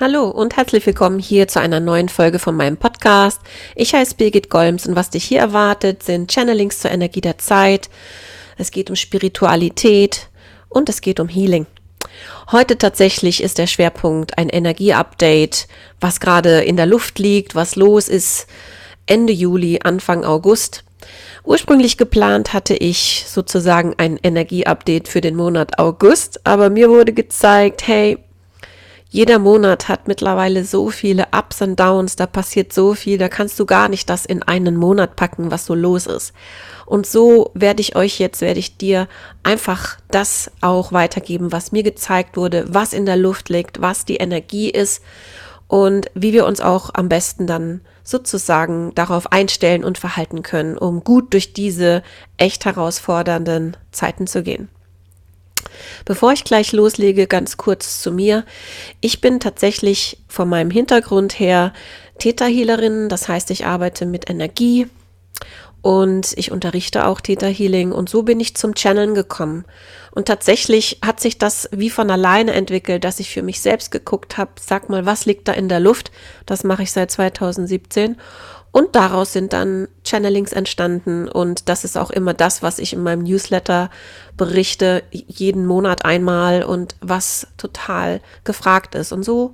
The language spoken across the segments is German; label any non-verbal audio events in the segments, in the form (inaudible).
Hallo und herzlich willkommen hier zu einer neuen Folge von meinem Podcast. Ich heiße Birgit Golms und was dich hier erwartet, sind Channelings zur Energie der Zeit. Es geht um Spiritualität und es geht um Healing. Heute tatsächlich ist der Schwerpunkt ein Energieupdate, was gerade in der Luft liegt, was los ist Ende Juli, Anfang August. Ursprünglich geplant hatte ich sozusagen ein Energieupdate für den Monat August, aber mir wurde gezeigt, hey, jeder Monat hat mittlerweile so viele Ups und Downs, da passiert so viel, da kannst du gar nicht das in einen Monat packen, was so los ist. Und so werde ich euch jetzt, werde ich dir einfach das auch weitergeben, was mir gezeigt wurde, was in der Luft liegt, was die Energie ist und wie wir uns auch am besten dann sozusagen darauf einstellen und verhalten können, um gut durch diese echt herausfordernden Zeiten zu gehen. Bevor ich gleich loslege, ganz kurz zu mir. Ich bin tatsächlich von meinem Hintergrund her Täterhealerin, das heißt, ich arbeite mit Energie und ich unterrichte auch Täterhealing und so bin ich zum Channeln gekommen. Und tatsächlich hat sich das wie von alleine entwickelt, dass ich für mich selbst geguckt habe, sag mal, was liegt da in der Luft? Das mache ich seit 2017 und daraus sind dann Channelings entstanden und das ist auch immer das, was ich in meinem Newsletter berichte, jeden Monat einmal und was total gefragt ist. Und so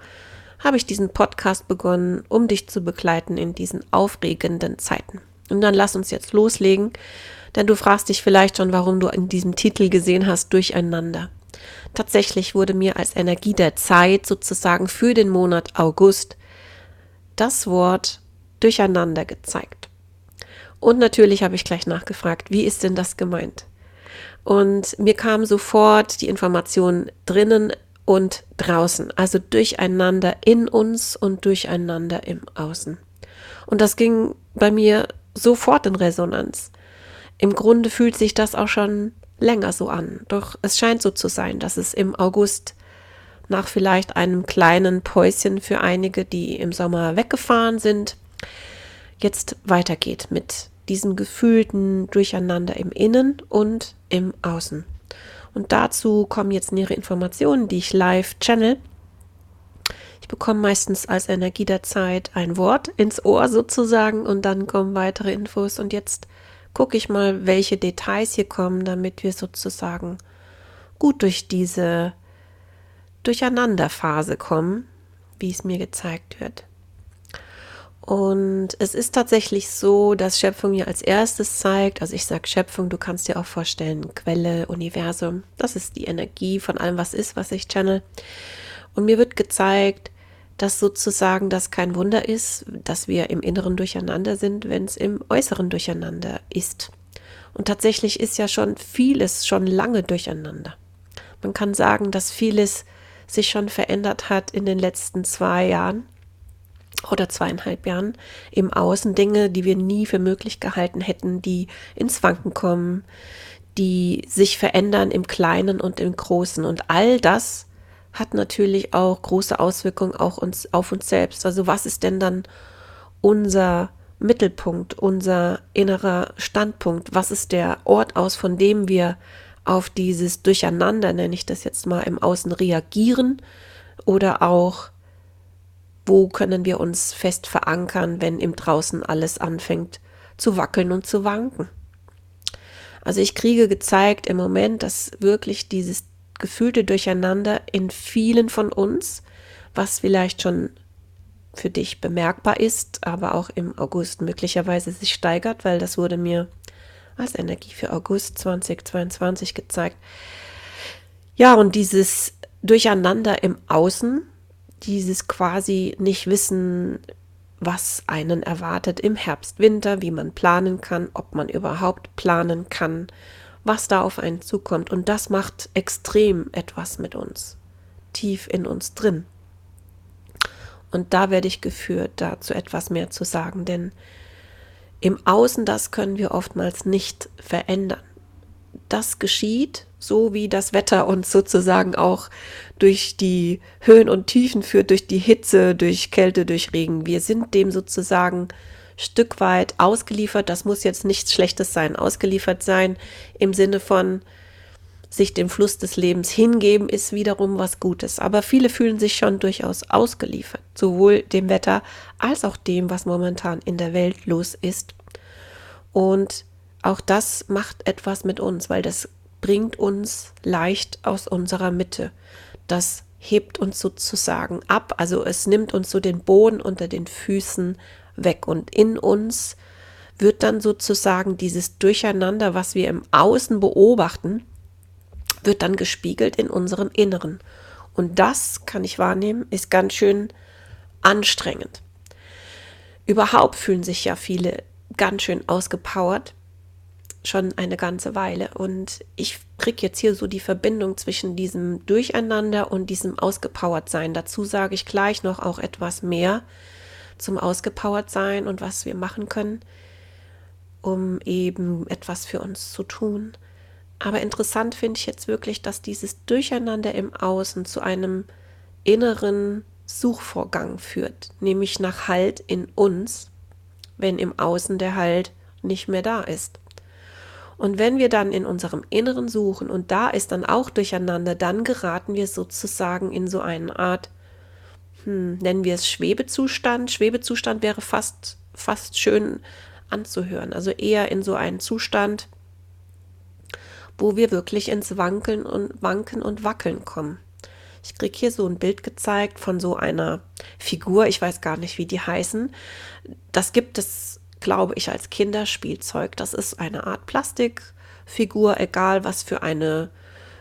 habe ich diesen Podcast begonnen, um dich zu begleiten in diesen aufregenden Zeiten. Und dann lass uns jetzt loslegen, denn du fragst dich vielleicht schon, warum du in diesem Titel gesehen hast, Durcheinander. Tatsächlich wurde mir als Energie der Zeit sozusagen für den Monat August das Wort durcheinander gezeigt. Und natürlich habe ich gleich nachgefragt, wie ist denn das gemeint? Und mir kam sofort die Information drinnen und draußen, also durcheinander in uns und durcheinander im Außen. Und das ging bei mir sofort in Resonanz. Im Grunde fühlt sich das auch schon länger so an. Doch es scheint so zu sein, dass es im August nach vielleicht einem kleinen Päuschen für einige, die im Sommer weggefahren sind, jetzt weitergeht mit diesem gefühlten Durcheinander im Innen und im Außen. Und dazu kommen jetzt nähere Informationen, die ich live channel. Ich bekomme meistens als Energie der Zeit ein Wort ins Ohr sozusagen und dann kommen weitere Infos. Und jetzt gucke ich mal, welche Details hier kommen, damit wir sozusagen gut durch diese Durcheinanderphase kommen, wie es mir gezeigt wird. Und es ist tatsächlich so, dass Schöpfung mir als erstes zeigt, also ich sage Schöpfung, du kannst dir auch vorstellen, Quelle, Universum, das ist die Energie von allem, was ist, was ich channel. Und mir wird gezeigt, dass sozusagen das kein Wunder ist, dass wir im Inneren durcheinander sind, wenn es im Äußeren durcheinander ist. Und tatsächlich ist ja schon vieles schon lange durcheinander. Man kann sagen, dass vieles sich schon verändert hat in den letzten zwei Jahren oder zweieinhalb Jahren im Außen Dinge, die wir nie für möglich gehalten hätten, die ins Wanken kommen, die sich verändern im Kleinen und im Großen. Und all das hat natürlich auch große Auswirkungen auch uns, auf uns selbst. Also was ist denn dann unser Mittelpunkt, unser innerer Standpunkt? Was ist der Ort aus, von dem wir auf dieses Durcheinander, nenne ich das jetzt mal, im Außen reagieren oder auch wo können wir uns fest verankern, wenn im Draußen alles anfängt zu wackeln und zu wanken? Also ich kriege gezeigt im Moment, dass wirklich dieses gefühlte Durcheinander in vielen von uns, was vielleicht schon für dich bemerkbar ist, aber auch im August möglicherweise sich steigert, weil das wurde mir als Energie für August 2022 gezeigt. Ja, und dieses Durcheinander im Außen dieses quasi nicht wissen, was einen erwartet im Herbst, Winter, wie man planen kann, ob man überhaupt planen kann, was da auf einen zukommt. Und das macht extrem etwas mit uns, tief in uns drin. Und da werde ich geführt, dazu etwas mehr zu sagen, denn im Außen, das können wir oftmals nicht verändern. Das geschieht, so wie das Wetter uns sozusagen auch durch die Höhen und Tiefen führt, durch die Hitze, durch Kälte, durch Regen. Wir sind dem sozusagen Stück weit ausgeliefert. Das muss jetzt nichts Schlechtes sein, ausgeliefert sein im Sinne von, sich dem Fluss des Lebens hingeben, ist wiederum was Gutes. Aber viele fühlen sich schon durchaus ausgeliefert, sowohl dem Wetter als auch dem, was momentan in der Welt los ist. Und auch das macht etwas mit uns, weil das bringt uns leicht aus unserer Mitte. Das hebt uns sozusagen ab, also es nimmt uns so den Boden unter den Füßen weg und in uns wird dann sozusagen dieses Durcheinander, was wir im Außen beobachten, wird dann gespiegelt in unserem Inneren. Und das kann ich wahrnehmen, ist ganz schön anstrengend. Überhaupt fühlen sich ja viele ganz schön ausgepowert, schon eine ganze Weile. Und ich kriege jetzt hier so die Verbindung zwischen diesem Durcheinander und diesem Ausgepowertsein. Dazu sage ich gleich noch auch etwas mehr zum Ausgepowertsein und was wir machen können, um eben etwas für uns zu tun. Aber interessant finde ich jetzt wirklich, dass dieses Durcheinander im Außen zu einem inneren Suchvorgang führt, nämlich nach Halt in uns, wenn im Außen der Halt nicht mehr da ist. Und wenn wir dann in unserem Inneren suchen und da ist dann auch Durcheinander, dann geraten wir sozusagen in so eine Art, hm, nennen wir es Schwebezustand. Schwebezustand wäre fast, fast schön anzuhören. Also eher in so einen Zustand, wo wir wirklich ins Wankeln und Wanken und Wackeln kommen. Ich kriege hier so ein Bild gezeigt von so einer Figur, ich weiß gar nicht, wie die heißen. Das gibt es, glaube ich, als Kinderspielzeug. Das ist eine Art Plastikfigur, egal was für eine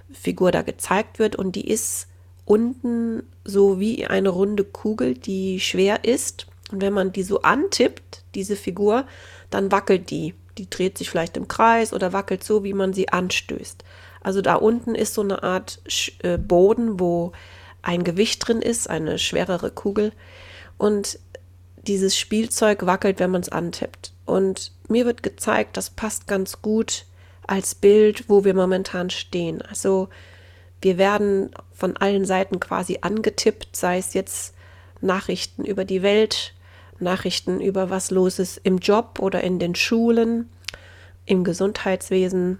Figur da gezeigt wird. Und die ist unten so wie eine runde Kugel, die schwer ist. Und wenn man die so antippt, diese Figur, dann wackelt die. Die dreht sich vielleicht im Kreis oder wackelt so, wie man sie anstößt. Also da unten ist so eine Art äh, Boden, wo ein Gewicht drin ist, eine schwerere Kugel. Und dieses Spielzeug wackelt, wenn man es antippt. Und mir wird gezeigt, das passt ganz gut als Bild, wo wir momentan stehen. Also wir werden von allen Seiten quasi angetippt, sei es jetzt Nachrichten über die Welt, Nachrichten über was los ist im Job oder in den Schulen, im Gesundheitswesen,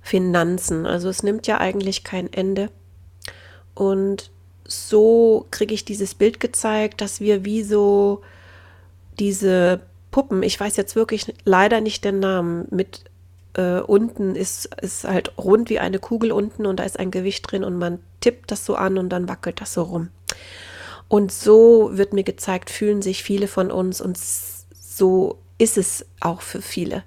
Finanzen. Also es nimmt ja eigentlich kein Ende. Und so kriege ich dieses Bild gezeigt, dass wir wie so diese Puppen, ich weiß jetzt wirklich leider nicht den Namen, mit äh, unten ist, ist halt rund wie eine Kugel unten und da ist ein Gewicht drin und man tippt das so an und dann wackelt das so rum. Und so wird mir gezeigt, fühlen sich viele von uns und so ist es auch für viele.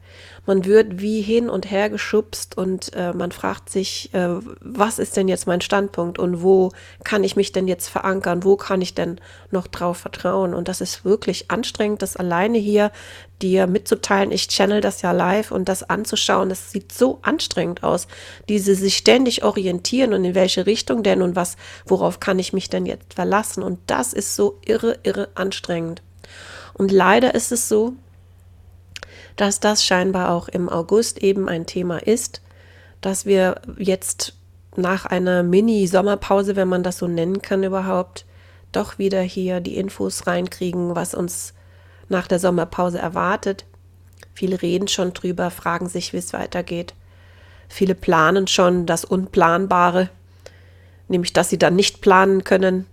Man wird wie hin und her geschubst und äh, man fragt sich, äh, was ist denn jetzt mein Standpunkt und wo kann ich mich denn jetzt verankern, wo kann ich denn noch drauf vertrauen? Und das ist wirklich anstrengend, das alleine hier dir mitzuteilen. Ich channel das ja live und das anzuschauen, das sieht so anstrengend aus. Diese sich ständig orientieren und in welche Richtung denn und was, worauf kann ich mich denn jetzt verlassen? Und das ist so irre, irre anstrengend. Und leider ist es so, dass das scheinbar auch im August eben ein Thema ist, dass wir jetzt nach einer Mini-Sommerpause, wenn man das so nennen kann überhaupt, doch wieder hier die Infos reinkriegen, was uns nach der Sommerpause erwartet. Viele reden schon drüber, fragen sich, wie es weitergeht. Viele planen schon das Unplanbare, nämlich dass sie dann nicht planen können.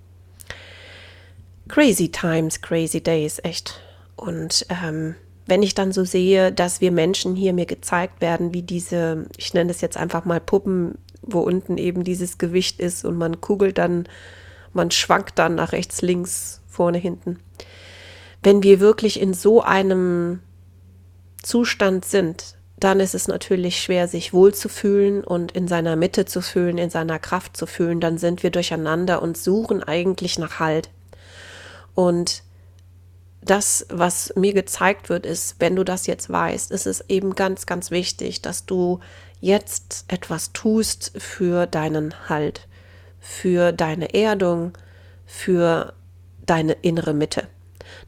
Crazy times, crazy days, echt. Und ähm, wenn ich dann so sehe, dass wir Menschen hier mir gezeigt werden, wie diese, ich nenne es jetzt einfach mal Puppen, wo unten eben dieses Gewicht ist und man kugelt dann, man schwankt dann nach rechts, links, vorne, hinten. Wenn wir wirklich in so einem Zustand sind, dann ist es natürlich schwer, sich wohlzufühlen und in seiner Mitte zu fühlen, in seiner Kraft zu fühlen. Dann sind wir durcheinander und suchen eigentlich nach Halt. Und das, was mir gezeigt wird, ist, wenn du das jetzt weißt, ist es eben ganz, ganz wichtig, dass du jetzt etwas tust für deinen Halt, für deine Erdung, für deine innere Mitte.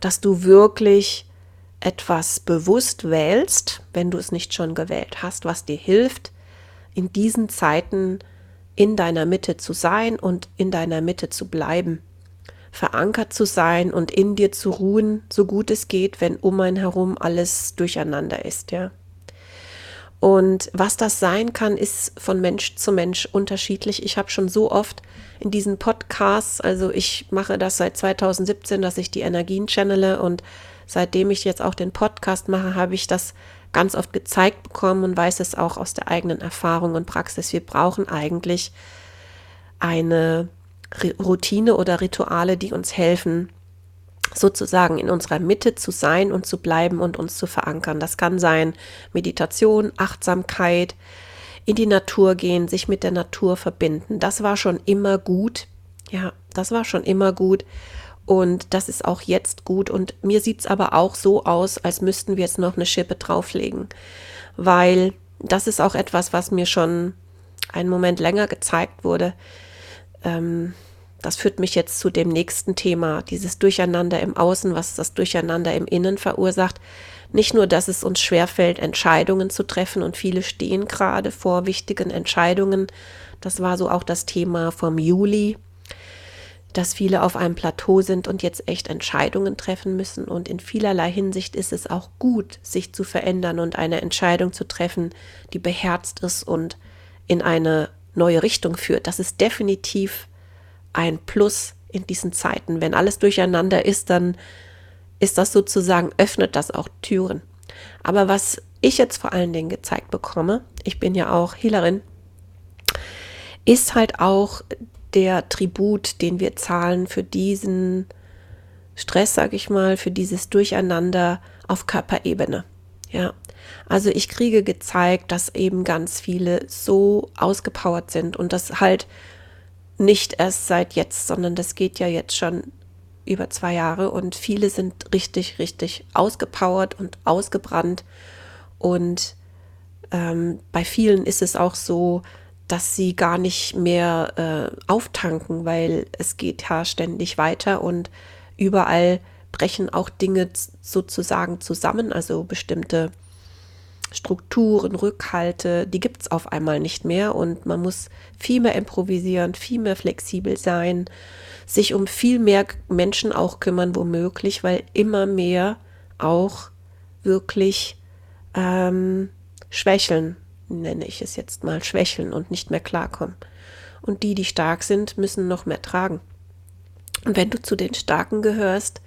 Dass du wirklich etwas bewusst wählst, wenn du es nicht schon gewählt hast, was dir hilft, in diesen Zeiten in deiner Mitte zu sein und in deiner Mitte zu bleiben verankert zu sein und in dir zu ruhen, so gut es geht, wenn um ein herum alles durcheinander ist, ja. Und was das sein kann, ist von Mensch zu Mensch unterschiedlich. Ich habe schon so oft in diesen Podcasts, also ich mache das seit 2017, dass ich die Energien channele und seitdem ich jetzt auch den Podcast mache, habe ich das ganz oft gezeigt bekommen und weiß es auch aus der eigenen Erfahrung und Praxis. Wir brauchen eigentlich eine Routine oder Rituale, die uns helfen, sozusagen in unserer Mitte zu sein und zu bleiben und uns zu verankern. Das kann sein Meditation, Achtsamkeit, in die Natur gehen, sich mit der Natur verbinden. Das war schon immer gut. Ja, das war schon immer gut. Und das ist auch jetzt gut. Und mir sieht es aber auch so aus, als müssten wir jetzt noch eine Schippe drauflegen. Weil das ist auch etwas, was mir schon einen Moment länger gezeigt wurde. Ähm, das führt mich jetzt zu dem nächsten Thema, dieses Durcheinander im Außen, was das Durcheinander im Innen verursacht. Nicht nur, dass es uns schwerfällt, Entscheidungen zu treffen und viele stehen gerade vor wichtigen Entscheidungen. Das war so auch das Thema vom Juli, dass viele auf einem Plateau sind und jetzt echt Entscheidungen treffen müssen. Und in vielerlei Hinsicht ist es auch gut, sich zu verändern und eine Entscheidung zu treffen, die beherzt ist und in eine neue Richtung führt. Das ist definitiv ein Plus in diesen Zeiten. Wenn alles durcheinander ist, dann ist das sozusagen, öffnet das auch Türen. Aber was ich jetzt vor allen Dingen gezeigt bekomme, ich bin ja auch Healerin, ist halt auch der Tribut, den wir zahlen für diesen Stress, sag ich mal, für dieses Durcheinander auf Körperebene. Ja, also ich kriege gezeigt, dass eben ganz viele so ausgepowert sind und das halt nicht erst seit jetzt, sondern das geht ja jetzt schon über zwei Jahre und viele sind richtig, richtig ausgepowert und ausgebrannt. Und ähm, bei vielen ist es auch so, dass sie gar nicht mehr äh, auftanken, weil es geht ja ständig weiter und überall brechen auch Dinge sozusagen zusammen, also bestimmte Strukturen, Rückhalte, die gibt es auf einmal nicht mehr und man muss viel mehr improvisieren, viel mehr flexibel sein, sich um viel mehr Menschen auch kümmern, womöglich, weil immer mehr auch wirklich ähm, schwächeln, nenne ich es jetzt mal, schwächeln und nicht mehr klarkommen. Und die, die stark sind, müssen noch mehr tragen. Und wenn du zu den Starken gehörst,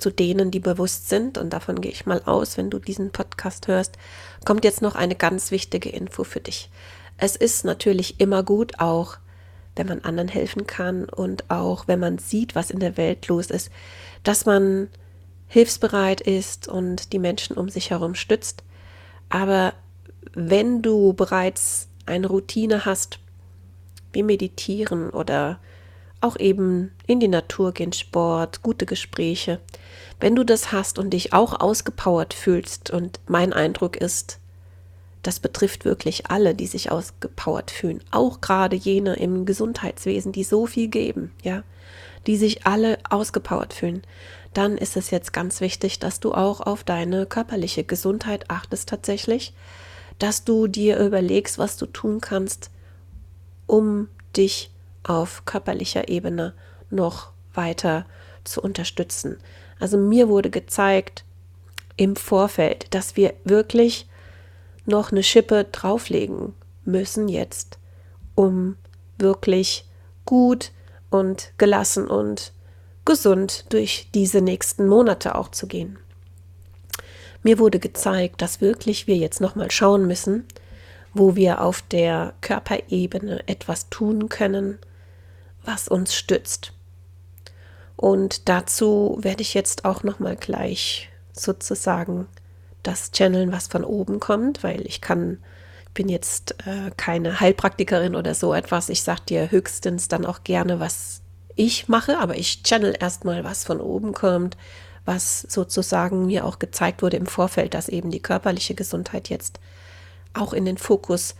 zu denen, die bewusst sind, und davon gehe ich mal aus, wenn du diesen Podcast hörst, kommt jetzt noch eine ganz wichtige Info für dich. Es ist natürlich immer gut, auch wenn man anderen helfen kann und auch wenn man sieht, was in der Welt los ist, dass man hilfsbereit ist und die Menschen um sich herum stützt. Aber wenn du bereits eine Routine hast, wie meditieren oder auch eben in die Natur gehen, Sport, gute Gespräche. Wenn du das hast und dich auch ausgepowert fühlst, und mein Eindruck ist, das betrifft wirklich alle, die sich ausgepowert fühlen, auch gerade jene im Gesundheitswesen, die so viel geben, ja, die sich alle ausgepowert fühlen, dann ist es jetzt ganz wichtig, dass du auch auf deine körperliche Gesundheit achtest tatsächlich, dass du dir überlegst, was du tun kannst, um dich auf körperlicher Ebene noch weiter zu unterstützen. Also mir wurde gezeigt im Vorfeld, dass wir wirklich noch eine Schippe drauflegen müssen jetzt, um wirklich gut und gelassen und gesund durch diese nächsten Monate auch zu gehen. Mir wurde gezeigt, dass wirklich wir jetzt noch mal schauen müssen, wo wir auf der Körperebene etwas tun können, was uns stützt. Und dazu werde ich jetzt auch noch mal gleich sozusagen das channeln, was von oben kommt, weil ich kann, bin jetzt äh, keine Heilpraktikerin oder so etwas. Ich sage dir höchstens dann auch gerne, was ich mache, aber ich channel erstmal, was von oben kommt, was sozusagen mir auch gezeigt wurde im Vorfeld, dass eben die körperliche Gesundheit jetzt auch in den Fokus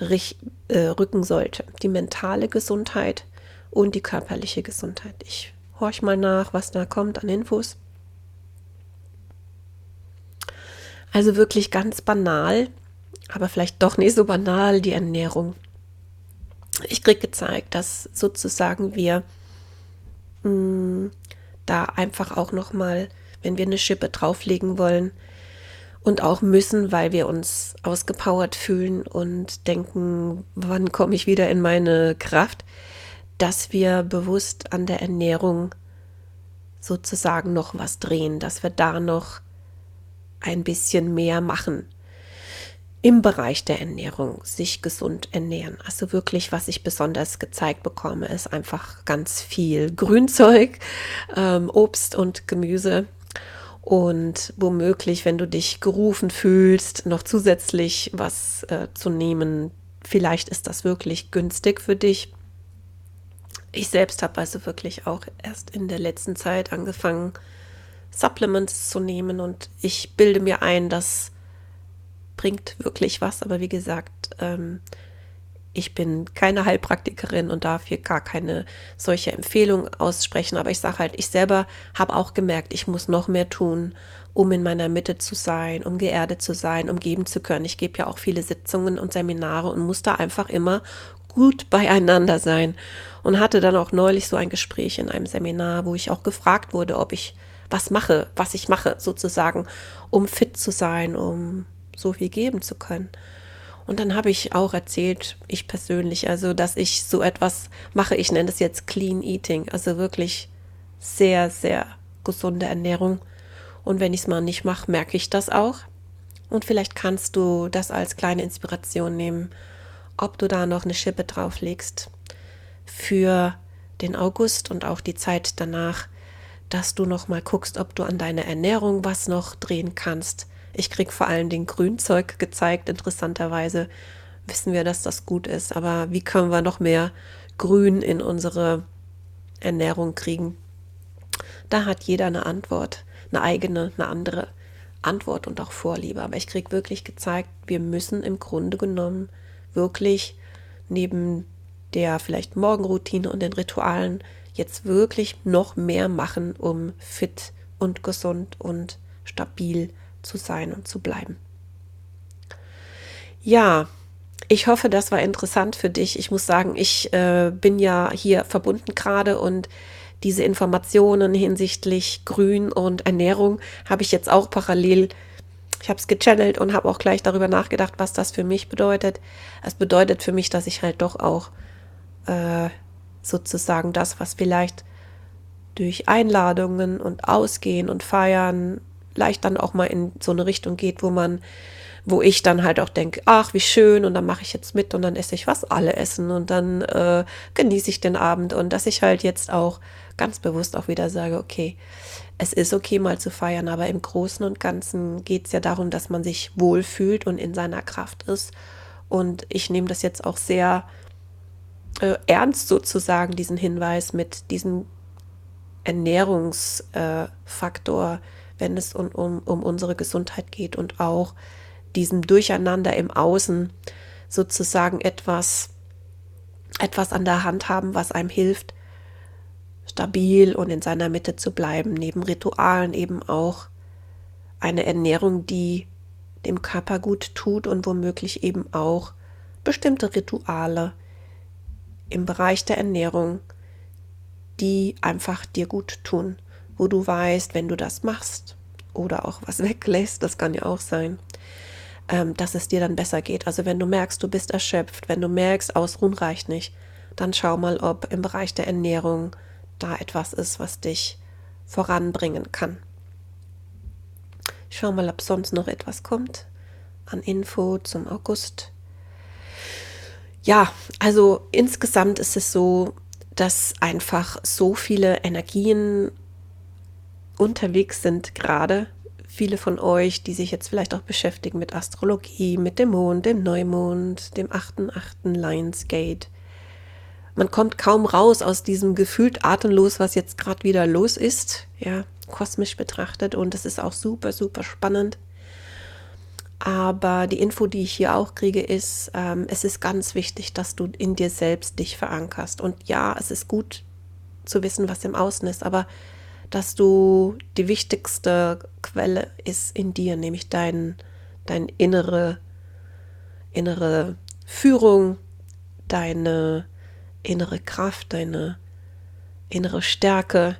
äh, rücken sollte. Die mentale Gesundheit und die körperliche Gesundheit. Ich horch mal nach, was da kommt an Infos. Also wirklich ganz banal, aber vielleicht doch nicht so banal, die Ernährung. Ich kriege gezeigt, dass sozusagen wir mh, mm, da einfach auch noch mal, wenn wir eine Schippe drauflegen wollen, und auch müssen, weil wir uns ausgepowert fühlen und denken, wann komme ich wieder in meine Kraft, dass wir bewusst an der Ernährung sozusagen noch was drehen, dass wir da noch ein bisschen mehr machen im Bereich der Ernährung, sich gesund ernähren. Also wirklich, was ich besonders gezeigt bekomme, ist einfach ganz viel Grünzeug, ähm, Obst und Gemüse und womöglich, wenn du dich gerufen fühlst, noch zusätzlich was äh, zu nehmen. Vielleicht ist das wirklich günstig für dich. Ich selbst habe also wirklich auch erst in der letzten Zeit angefangen, Supplements zu nehmen und ich bilde mir ein, das bringt wirklich was. Aber wie gesagt, ähm, ich bin keine Heilpraktikerin und darf hier gar keine solche Empfehlung aussprechen, aber ich sage halt, ich selber habe auch gemerkt, ich muss noch mehr tun, um in meiner Mitte zu sein, um geerdet zu sein, um geben zu können. Ich gebe ja auch viele Sitzungen und Seminare und muss da einfach immer gut beieinander sein und hatte dann auch neulich so ein Gespräch in einem Seminar, wo ich auch gefragt wurde, ob ich was mache, was ich mache sozusagen, um fit zu sein, um so viel geben zu können. Und dann habe ich auch erzählt, ich persönlich, also dass ich so etwas mache, ich nenne das jetzt Clean Eating, also wirklich sehr, sehr gesunde Ernährung. Und wenn ich es mal nicht mache, merke ich das auch. Und vielleicht kannst du das als kleine Inspiration nehmen, ob du da noch eine Schippe drauflegst für den August und auch die Zeit danach, dass du noch mal guckst, ob du an deiner Ernährung was noch drehen kannst, ich kriege vor allem den Grünzeug gezeigt. Interessanterweise wissen wir, dass das gut ist. Aber wie können wir noch mehr Grün in unsere Ernährung kriegen? Da hat jeder eine Antwort, eine eigene, eine andere Antwort und auch Vorliebe. Aber ich kriege wirklich gezeigt, wir müssen im Grunde genommen wirklich neben der vielleicht Morgenroutine und den Ritualen jetzt wirklich noch mehr machen, um fit und gesund und stabil zu sein und zu bleiben. Ja, ich hoffe, das war interessant für dich. Ich muss sagen, ich äh, bin ja hier verbunden gerade und diese Informationen hinsichtlich Grün und Ernährung habe ich jetzt auch parallel. Ich habe es gechannelt und habe auch gleich darüber nachgedacht, was das für mich bedeutet. Es bedeutet für mich, dass ich halt doch auch äh, sozusagen das, was vielleicht durch Einladungen und Ausgehen und Feiern leicht dann auch mal in so eine Richtung geht, wo man, wo ich dann halt auch denke, ach, wie schön, und dann mache ich jetzt mit und dann esse ich, was alle essen und dann äh, genieße ich den Abend und dass ich halt jetzt auch ganz bewusst auch wieder sage, okay, es ist okay mal zu feiern, aber im Großen und Ganzen geht es ja darum, dass man sich wohlfühlt und in seiner Kraft ist. Und ich nehme das jetzt auch sehr äh, ernst sozusagen, diesen Hinweis mit diesem Ernährungsfaktor, äh, wenn es um, um, um unsere Gesundheit geht und auch diesem Durcheinander im Außen sozusagen etwas, etwas an der Hand haben, was einem hilft, stabil und in seiner Mitte zu bleiben. Neben Ritualen eben auch eine Ernährung, die dem Körper gut tut und womöglich eben auch bestimmte Rituale im Bereich der Ernährung, die einfach dir gut tun wo du weißt, wenn du das machst oder auch was (laughs) weglässt, das kann ja auch sein, ähm, dass es dir dann besser geht. Also wenn du merkst, du bist erschöpft, wenn du merkst, Ausruhen reicht nicht, dann schau mal, ob im Bereich der Ernährung da etwas ist, was dich voranbringen kann. Schau mal, ob sonst noch etwas kommt an Info zum August. Ja, also insgesamt ist es so, dass einfach so viele Energien unterwegs sind gerade viele von euch, die sich jetzt vielleicht auch beschäftigen mit Astrologie, mit dem Mond, dem Neumond, dem 8.8. Lionsgate. Man kommt kaum raus aus diesem gefühlt atemlos, was jetzt gerade wieder los ist, ja, kosmisch betrachtet und es ist auch super, super spannend. Aber die Info, die ich hier auch kriege, ist, ähm, es ist ganz wichtig, dass du in dir selbst dich verankerst. Und ja, es ist gut zu wissen, was im Außen ist, aber dass du die wichtigste Quelle ist in dir, nämlich dein, dein innere, innere Führung, deine innere Kraft, deine innere Stärke,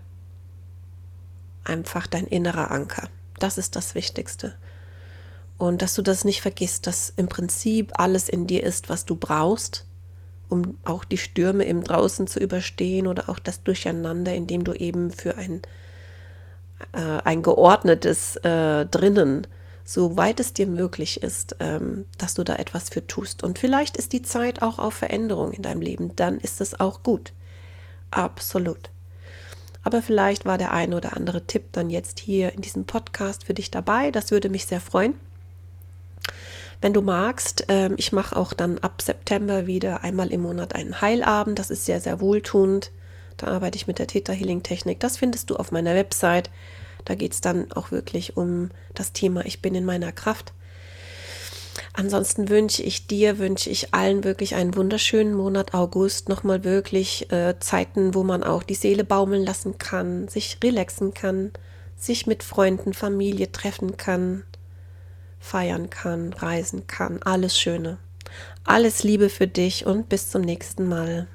einfach dein innerer Anker. Das ist das Wichtigste. Und dass du das nicht vergisst, dass im Prinzip alles in dir ist, was du brauchst, um auch die Stürme im Draußen zu überstehen oder auch das Durcheinander, in dem du eben für ein, äh, ein geordnetes äh, Drinnen, so weit es dir möglich ist, ähm, dass du da etwas für tust. Und vielleicht ist die Zeit auch auf Veränderung in deinem Leben, dann ist es auch gut. Absolut. Aber vielleicht war der ein oder andere Tipp dann jetzt hier in diesem Podcast für dich dabei. Das würde mich sehr freuen. Wenn du magst, ähm, ich mache auch dann ab September wieder einmal im Monat einen Heilabend. Das ist sehr, sehr wohltuend. Da arbeite ich mit der Theta Healing Technik. Das findest du auf meiner Website. Da geht es dann auch wirklich um das Thema Ich bin in meiner Kraft. Ansonsten wünsche ich dir, wünsche ich allen wirklich einen wunderschönen Monat August. Nochmal wirklich äh, Zeiten, wo man auch die Seele baumeln lassen kann, sich relaxen kann, sich mit Freunden, Familie treffen kann, feiern kann, reisen kann. Alles Schöne. Alles Liebe für dich und bis zum nächsten Mal.